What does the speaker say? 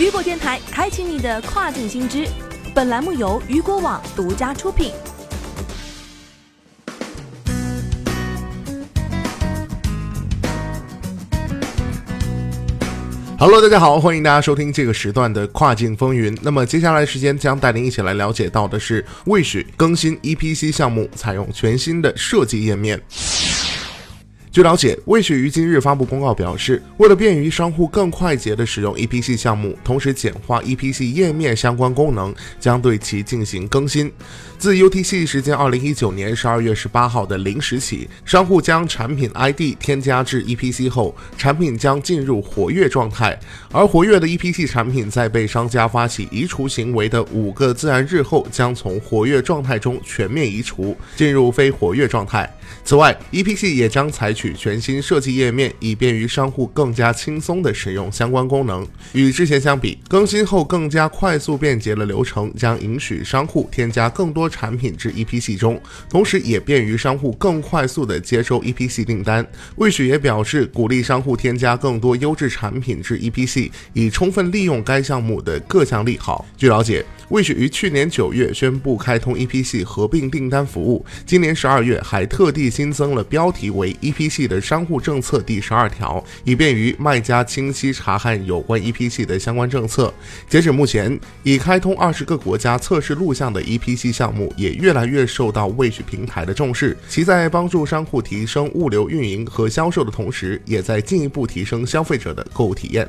雨果电台开启你的跨境新知。本栏目由雨果网独家出品。Hello，大家好，欢迎大家收听这个时段的跨境风云。那么接下来时间将带您一起来了解到的是，Wish 更新 EPC 项目，采用全新的设计页面。据了解，魏雪于今日发布公告表示，为了便于商户更快捷地使用 EPC 项目，同时简化 EPC 页面相关功能，将对其进行更新。自 UTC 时间二零一九年十二月十八号的零时起，商户将产品 ID 添加至 EPC 后，产品将进入活跃状态。而活跃的 EPC 产品在被商家发起移除行为的五个自然日后，将从活跃状态中全面移除，进入非活跃状态。此外，EPC 也将采取取全新设计页面，以便于商户更加轻松地使用相关功能。与之前相比，更新后更加快速便捷的流程将允许商户添加更多产品至 EPC 中，同时也便于商户更快速地接收 EPC 订单。魏许也表示，鼓励商户添加更多优质产品至 EPC，以充分利用该项目的各项利好。据了解，魏许于去年九月宣布开通 EPC 合并订单服务，今年十二月还特地。新增了标题为 EPC 系的商户政策第十二条，以便于卖家清晰查看有关 EPC 的相关政策。截止目前，已开通二十个国家测试录像的 EPC 项目也越来越受到 Wish 平台的重视。其在帮助商户提升物流运营和销售的同时，也在进一步提升消费者的购物体验。